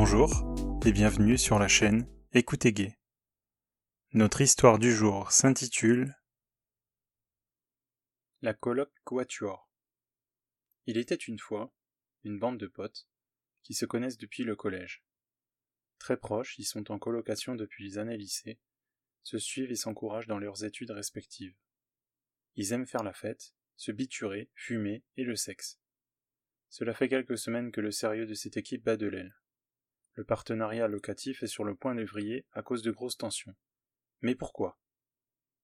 Bonjour et bienvenue sur la chaîne Écoutez Gay. Notre histoire du jour s'intitule La colloque Quatuor. Il était une fois une bande de potes qui se connaissent depuis le collège. Très proches, ils sont en colocation depuis les années lycée, se suivent et s'encouragent dans leurs études respectives. Ils aiment faire la fête, se biturer, fumer et le sexe. Cela fait quelques semaines que le sérieux de cette équipe bat de l'aile. Le partenariat locatif est sur le point de à cause de grosses tensions. Mais pourquoi?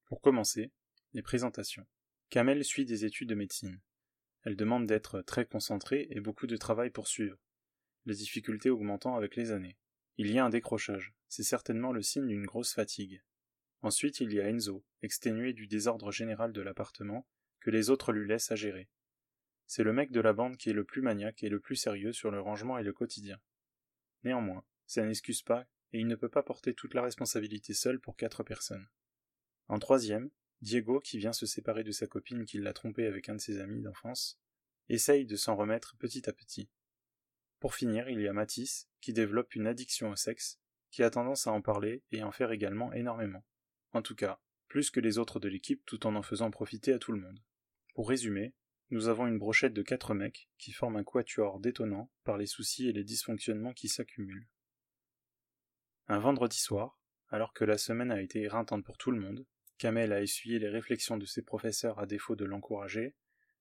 Pour commencer, les présentations. Kamel suit des études de médecine. Elle demande d'être très concentrée et beaucoup de travail pour suivre, les difficultés augmentant avec les années. Il y a un décrochage, c'est certainement le signe d'une grosse fatigue. Ensuite il y a Enzo, exténué du désordre général de l'appartement, que les autres lui laissent à gérer. C'est le mec de la bande qui est le plus maniaque et le plus sérieux sur le rangement et le quotidien. Néanmoins, ça n'excuse pas, et il ne peut pas porter toute la responsabilité seul pour quatre personnes. En troisième, Diego, qui vient se séparer de sa copine qui l'a trompé avec un de ses amis d'enfance, essaye de s'en remettre petit à petit. Pour finir, il y a Matisse, qui développe une addiction au sexe, qui a tendance à en parler et en faire également énormément. En tout cas, plus que les autres de l'équipe tout en en faisant profiter à tout le monde. Pour résumer, nous avons une brochette de quatre mecs qui forment un quatuor détonnant par les soucis et les dysfonctionnements qui s'accumulent. Un vendredi soir, alors que la semaine a été éreintante pour tout le monde, Kamel a essuyé les réflexions de ses professeurs à défaut de l'encourager,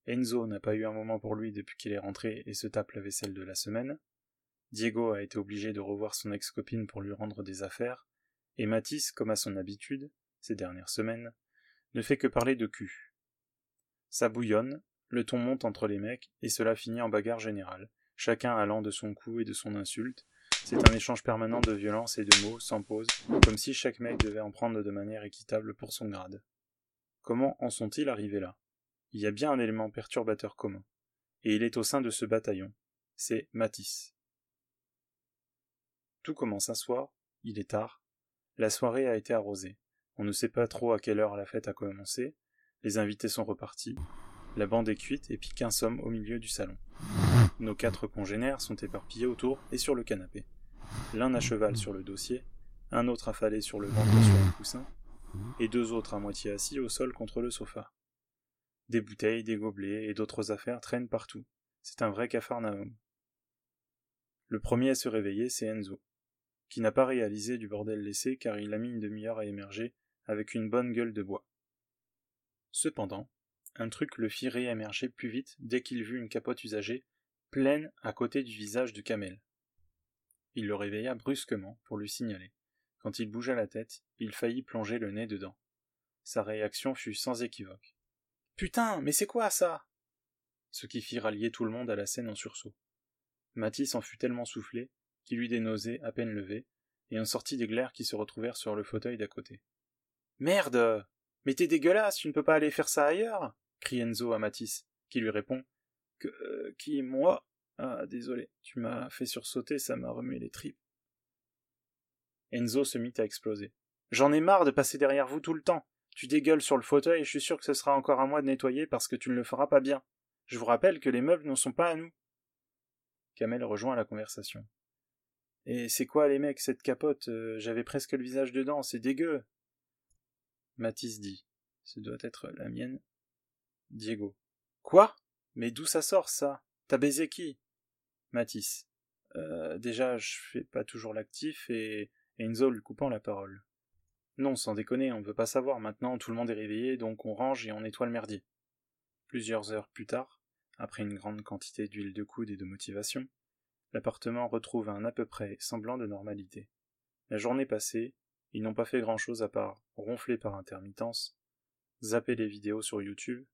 Enzo n'a pas eu un moment pour lui depuis qu'il est rentré et se tape la vaisselle de la semaine, Diego a été obligé de revoir son ex-copine pour lui rendre des affaires, et Matisse, comme à son habitude, ces dernières semaines, ne fait que parler de cul. Ça bouillonne, le ton monte entre les mecs, et cela finit en bagarre générale, chacun allant de son coup et de son insulte. C'est un échange permanent de violence et de mots, sans pause, comme si chaque mec devait en prendre de manière équitable pour son grade. Comment en sont-ils arrivés là? Il y a bien un élément perturbateur commun, et il est au sein de ce bataillon. C'est Matisse. Tout commence un soir, il est tard, la soirée a été arrosée. On ne sait pas trop à quelle heure la fête a commencé, les invités sont repartis, la bande est cuite et pique un somme au milieu du salon. Nos quatre congénères sont éparpillés autour et sur le canapé. L'un à cheval sur le dossier, un autre affalé sur le ventre sur le coussin, et deux autres à moitié assis au sol contre le sofa. Des bouteilles, des gobelets et d'autres affaires traînent partout. C'est un vrai capharnaüm. Le premier à se réveiller, c'est Enzo, qui n'a pas réalisé du bordel laissé car il a mis une demi-heure à émerger avec une bonne gueule de bois. Cependant, un truc le fit réémerger plus vite dès qu'il vit une capote usagée, pleine à côté du visage de Kamel. Il le réveilla brusquement pour lui signaler. Quand il bougea la tête, il faillit plonger le nez dedans. Sa réaction fut sans équivoque. Putain, mais c'est quoi ça? Ce qui fit rallier tout le monde à la scène en sursaut. Mathis en fut tellement soufflé qu'il eut des nausées à peine levées, et en sortit des glaires qui se retrouvèrent sur le fauteuil d'à côté. Merde Mais t'es dégueulasse, tu ne peux pas aller faire ça ailleurs crie Enzo à Matisse, qui lui répond Que. Euh, qui, moi Ah, désolé, tu m'as fait sursauter, ça m'a remué les tripes. Enzo se mit à exploser. J'en ai marre de passer derrière vous tout le temps. Tu dégueules sur le fauteuil et je suis sûr que ce sera encore à moi de nettoyer parce que tu ne le feras pas bien. Je vous rappelle que les meubles ne sont pas à nous. Kamel rejoint la conversation. Et c'est quoi les mecs, cette capote euh, J'avais presque le visage dedans, c'est dégueu. Matisse dit. Ce doit être la mienne. Diego. Quoi? Mais d'où ça sort, ça? T'as baisé qui? Matisse. Euh, déjà, je fais pas toujours l'actif et Enzo lui coupant la parole. Non, sans déconner, on ne veut pas savoir. Maintenant, tout le monde est réveillé, donc on range et on nettoie le merdier. Plusieurs heures plus tard, après une grande quantité d'huile de coude et de motivation, l'appartement retrouve un à peu près semblant de normalité. La journée passée, ils n'ont pas fait grand chose à part ronfler par intermittence, zapper les vidéos sur YouTube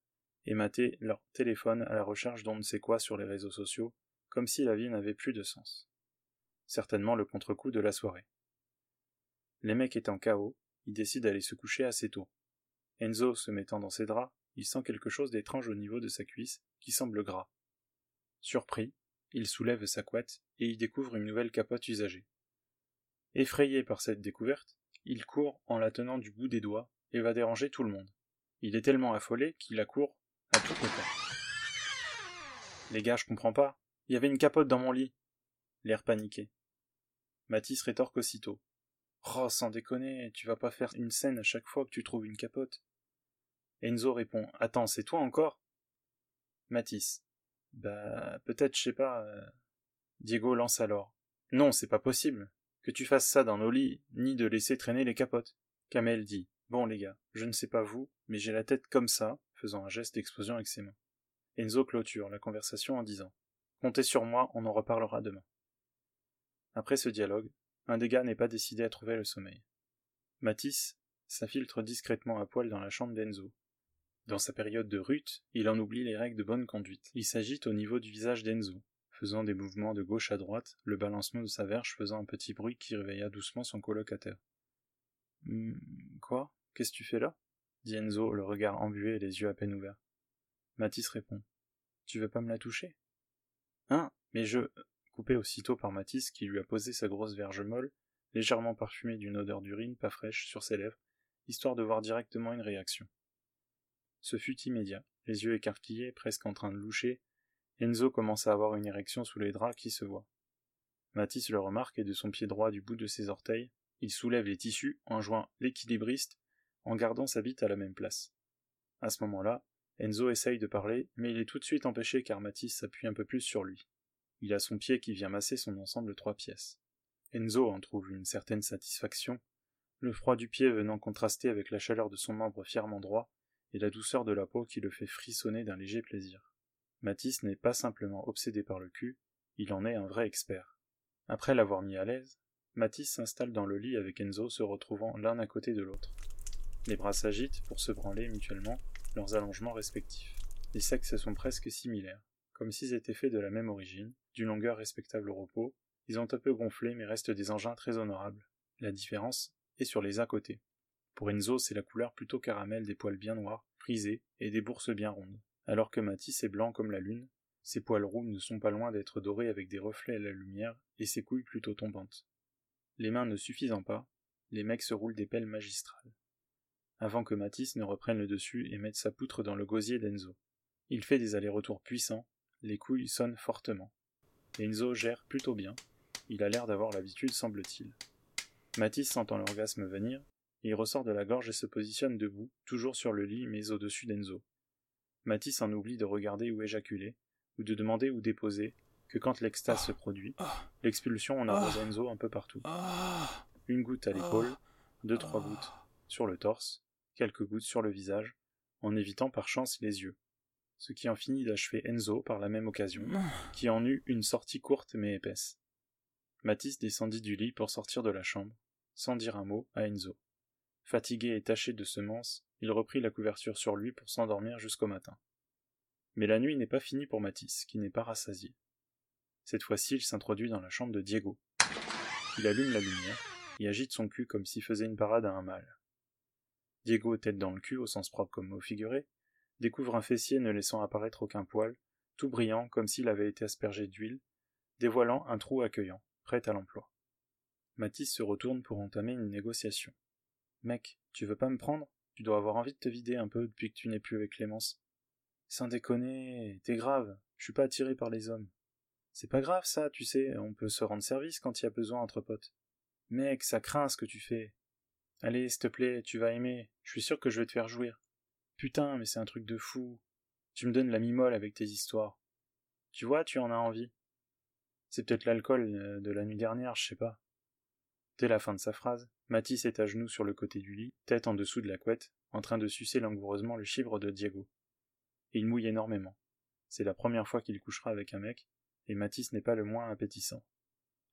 et mater leur téléphone à la recherche d'on ne sait quoi sur les réseaux sociaux, comme si la vie n'avait plus de sens. Certainement le contre-coup de la soirée. Les mecs étant KO, ils décident d'aller se coucher assez tôt. Enzo se mettant dans ses draps, il sent quelque chose d'étrange au niveau de sa cuisse, qui semble gras. Surpris, il soulève sa couette et y découvre une nouvelle capote usagée. Effrayé par cette découverte, il court en la tenant du bout des doigts et va déranger tout le monde. Il est tellement affolé qu'il accourt à toutes les Les gars, je comprends pas. Il y avait une capote dans mon lit. L'air paniqué. Mathis rétorque aussitôt. Oh, sans déconner, tu vas pas faire une scène à chaque fois que tu trouves une capote. Enzo répond. Attends, c'est toi encore? Mathis. Bah, peut-être, je sais pas. Euh. Diego lance alors. Non, c'est pas possible. Que tu fasses ça dans nos lits, ni de laisser traîner les capotes. Kamel dit. Bon, les gars, je ne sais pas vous, mais j'ai la tête comme ça, faisant un geste d'explosion avec ses mains. Enzo clôture la conversation en disant. Comptez sur moi, on en reparlera demain. Après ce dialogue, un des gars n'est pas décidé à trouver le sommeil. Matisse s'infiltre discrètement à poil dans la chambre d'Enzo. Dans sa période de rute, il en oublie les règles de bonne conduite. Il s'agite au niveau du visage d'Enzo, faisant des mouvements de gauche à droite, le balancement de sa verge faisant un petit bruit qui réveilla doucement son colocataire. Hmm, quoi? Qu'est-ce que tu fais là? Enzo, le regard embué et les yeux à peine ouverts. Matisse répond. Tu veux pas me la toucher? Hein? Mais je coupé aussitôt par Matisse qui lui a posé sa grosse verge molle, légèrement parfumée d'une odeur d'urine pas fraîche sur ses lèvres, histoire de voir directement une réaction. Ce fut immédiat, les yeux écarquillés, presque en train de loucher, Enzo commence à avoir une érection sous les draps qui se voit. Matisse le remarque et de son pied droit du bout de ses orteils, il soulève les tissus, en joint l'équilibriste, en gardant sa bite à la même place. À ce moment-là, Enzo essaye de parler, mais il est tout de suite empêché car Matisse s'appuie un peu plus sur lui. Il a son pied qui vient masser son ensemble trois pièces. Enzo en trouve une certaine satisfaction, le froid du pied venant contraster avec la chaleur de son membre fièrement droit et la douceur de la peau qui le fait frissonner d'un léger plaisir. Matisse n'est pas simplement obsédé par le cul, il en est un vrai expert. Après l'avoir mis à l'aise, Matisse s'installe dans le lit avec Enzo se retrouvant l'un à côté de l'autre. Les bras s'agitent pour se branler mutuellement leurs allongements respectifs. Les sexes sont presque similaires comme s'ils étaient faits de la même origine, d'une longueur respectable au repos, ils ont un peu gonflé mais restent des engins très honorables. La différence est sur les à côté. Pour Enzo, c'est la couleur plutôt caramel des poils bien noirs, frisés, et des bourses bien rondes. Alors que Matisse est blanc comme la lune, ses poils roux ne sont pas loin d'être dorés avec des reflets à la lumière, et ses couilles plutôt tombantes. Les mains ne suffisant pas, les mecs se roulent des pelles magistrales. Avant que Matisse ne reprenne le dessus et mette sa poutre dans le gosier d'Enzo. Il fait des allers-retours puissants, les couilles sonnent fortement. Enzo gère plutôt bien. Il a l'air d'avoir l'habitude, semble-t-il. Mathis sentant l'orgasme venir, il ressort de la gorge et se positionne debout, toujours sur le lit, mais au-dessus d'Enzo. Mathis en oublie de regarder où éjaculer, ou de demander où déposer, que quand l'extase se produit, l'expulsion en arrose Enzo un peu partout. Une goutte à l'épaule, deux trois gouttes sur le torse, quelques gouttes sur le visage, en évitant par chance les yeux ce qui en finit d'achever Enzo par la même occasion, qui en eut une sortie courte mais épaisse. Matisse descendit du lit pour sortir de la chambre, sans dire un mot à Enzo. Fatigué et taché de semences, il reprit la couverture sur lui pour s'endormir jusqu'au matin. Mais la nuit n'est pas finie pour Matisse, qui n'est pas rassasié. Cette fois-ci, il s'introduit dans la chambre de Diego. Il allume la lumière et agite son cul comme s'il faisait une parade à un mâle. Diego, tête dans le cul au sens propre comme au figuré, découvre un fessier ne laissant apparaître aucun poil, tout brillant comme s'il avait été aspergé d'huile, dévoilant un trou accueillant, prêt à l'emploi. Mathis se retourne pour entamer une négociation. Mec, tu veux pas me prendre? Tu dois avoir envie de te vider un peu depuis que tu n'es plus avec Clémence. Sans déconner, t'es grave, je suis pas attiré par les hommes. C'est pas grave ça, tu sais, on peut se rendre service quand il y a besoin entre potes. Mec, ça craint ce que tu fais. Allez, s'il te plaît, tu vas aimer, je suis sûr que je vais te faire jouir. Putain, mais c'est un truc de fou. Tu me donnes la mimole avec tes histoires. Tu vois, tu en as envie. C'est peut-être l'alcool euh, de la nuit dernière, je sais pas. Dès la fin de sa phrase, Mathis est à genoux sur le côté du lit, tête en dessous de la couette, en train de sucer langoureusement le chibre de Diego. Il mouille énormément. C'est la première fois qu'il couchera avec un mec, et Mathis n'est pas le moins appétissant.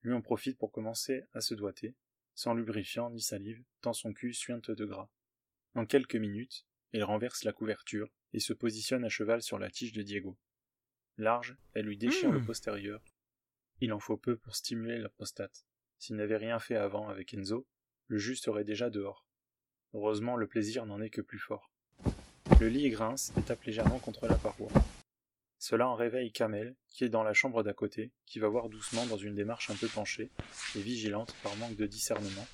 Lui en profite pour commencer à se doiter, sans lubrifiant ni salive, tant son cul suinte de gras. En quelques minutes, il renverse la couverture et se positionne à cheval sur la tige de Diego. Large, elle lui déchire le hmm. postérieur. Il en faut peu pour stimuler la prostate. S'il n'avait rien fait avant avec Enzo, le jus serait déjà dehors. Heureusement, le plaisir n'en est que plus fort. Le lit grince et tape légèrement contre la paroi. Cela en réveille Kamel, qui est dans la chambre d'à côté, qui va voir doucement dans une démarche un peu penchée, et vigilante par manque de discernement,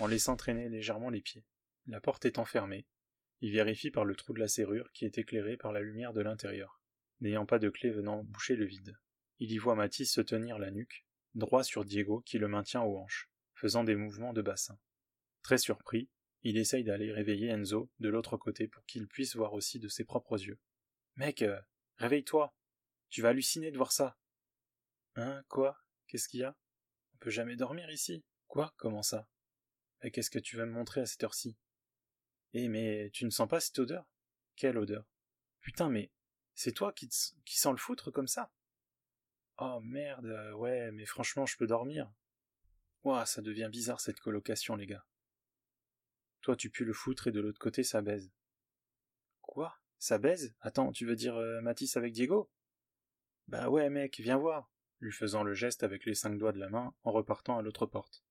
en laissant traîner légèrement les pieds. La porte étant fermée, il vérifie par le trou de la serrure qui est éclairé par la lumière de l'intérieur, n'ayant pas de clé venant boucher le vide. Il y voit Mathis se tenir la nuque, droit sur Diego qui le maintient aux hanches, faisant des mouvements de bassin. Très surpris, il essaye d'aller réveiller Enzo de l'autre côté pour qu'il puisse voir aussi de ses propres yeux. Mec, euh, réveille-toi. Tu vas halluciner de voir ça. Hein, quoi? Qu'est-ce qu'il y a? On peut jamais dormir ici. Quoi? Comment ça? Et qu'est-ce que tu vas me montrer à cette heure-ci? Eh, mais tu ne sens pas cette odeur? Quelle odeur? Putain, mais c'est toi qui, qui sens le foutre comme ça? Oh merde, ouais, mais franchement, je peux dormir. Ouah, ça devient bizarre cette colocation, les gars. Toi, tu pues le foutre et de l'autre côté, ça baise. Quoi? Ça baise? Attends, tu veux dire euh, Matisse avec Diego? Bah ouais, mec, viens voir, lui faisant le geste avec les cinq doigts de la main en repartant à l'autre porte.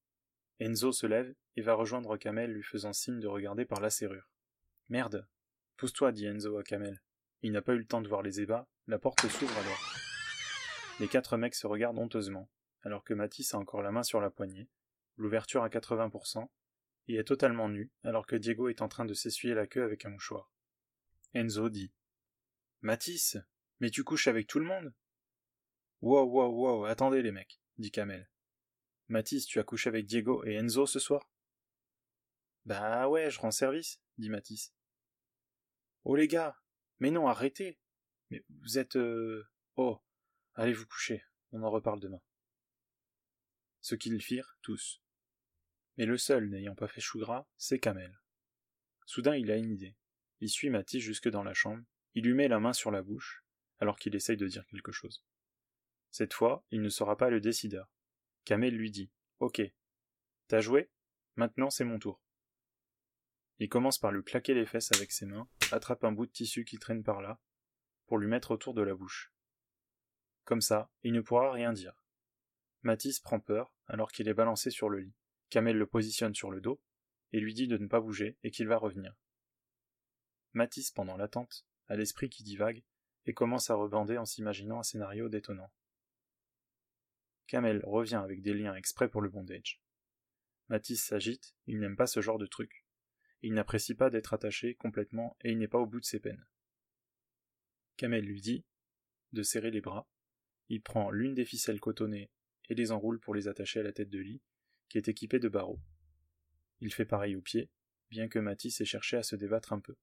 Enzo se lève et va rejoindre Kamel lui faisant signe de regarder par la serrure. Merde Pousse-toi, dit Enzo à Kamel. Il n'a pas eu le temps de voir les ébats, la porte s'ouvre alors. Les quatre mecs se regardent honteusement, alors que Matisse a encore la main sur la poignée, l'ouverture à 80%, et est totalement nu, alors que Diego est en train de s'essuyer la queue avec un mouchoir. Enzo dit Matisse, mais tu couches avec tout le monde? Wow, wow, wow, attendez les mecs, dit Kamel. Matisse, tu as couché avec Diego et Enzo ce soir? Bah ouais, je rends service, dit Matisse. Oh les gars, mais non, arrêtez Mais vous êtes... Euh... Oh, allez vous coucher, on en reparle demain. Ce qu'ils firent, tous. Mais le seul n'ayant pas fait chou gras, c'est Kamel. Soudain il a une idée. Il suit Matisse jusque dans la chambre, il lui met la main sur la bouche, alors qu'il essaye de dire quelque chose. Cette fois, il ne sera pas le décideur. Kamel lui dit Ok. T'as joué? Maintenant c'est mon tour. Il commence par lui claquer les fesses avec ses mains, attrape un bout de tissu qui traîne par là, pour lui mettre autour de la bouche. Comme ça, il ne pourra rien dire. Matisse prend peur alors qu'il est balancé sur le lit. Kamel le positionne sur le dos et lui dit de ne pas bouger et qu'il va revenir. Matisse, pendant l'attente, a l'esprit qui divague et commence à rebander en s'imaginant un scénario détonnant. Kamel revient avec des liens exprès pour le bondage. Matisse s'agite, il n'aime pas ce genre de truc. Il n'apprécie pas d'être attaché complètement et il n'est pas au bout de ses peines. Kamel lui dit de serrer les bras. Il prend l'une des ficelles cotonnées et les enroule pour les attacher à la tête de lit, qui est équipé de barreaux. Il fait pareil aux pieds, bien que Matisse ait cherché à se débattre un peu.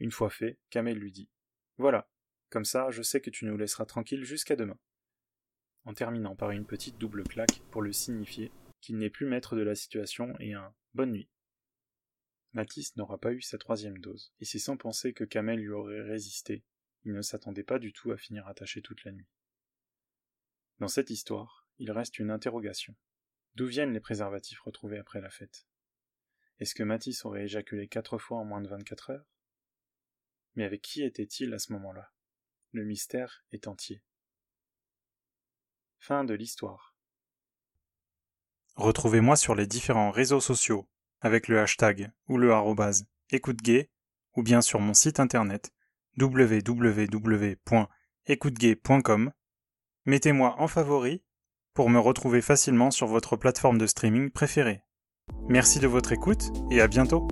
Une fois fait, Kamel lui dit Voilà, comme ça, je sais que tu nous laisseras tranquille jusqu'à demain. En terminant par une petite double claque pour le signifier qu'il n'est plus maître de la situation et un bonne nuit. Matisse n'aura pas eu sa troisième dose, et c'est sans penser que Kamel lui aurait résisté. Il ne s'attendait pas du tout à finir attaché toute la nuit. Dans cette histoire, il reste une interrogation. D'où viennent les préservatifs retrouvés après la fête? Est-ce que Matisse aurait éjaculé quatre fois en moins de 24 heures? Mais avec qui était-il à ce moment-là? Le mystère est entier. Fin de l'histoire. Retrouvez-moi sur les différents réseaux sociaux avec le hashtag ou le arrobase écoute ou bien sur mon site internet www.écoutegay.com. Mettez-moi en favori pour me retrouver facilement sur votre plateforme de streaming préférée. Merci de votre écoute et à bientôt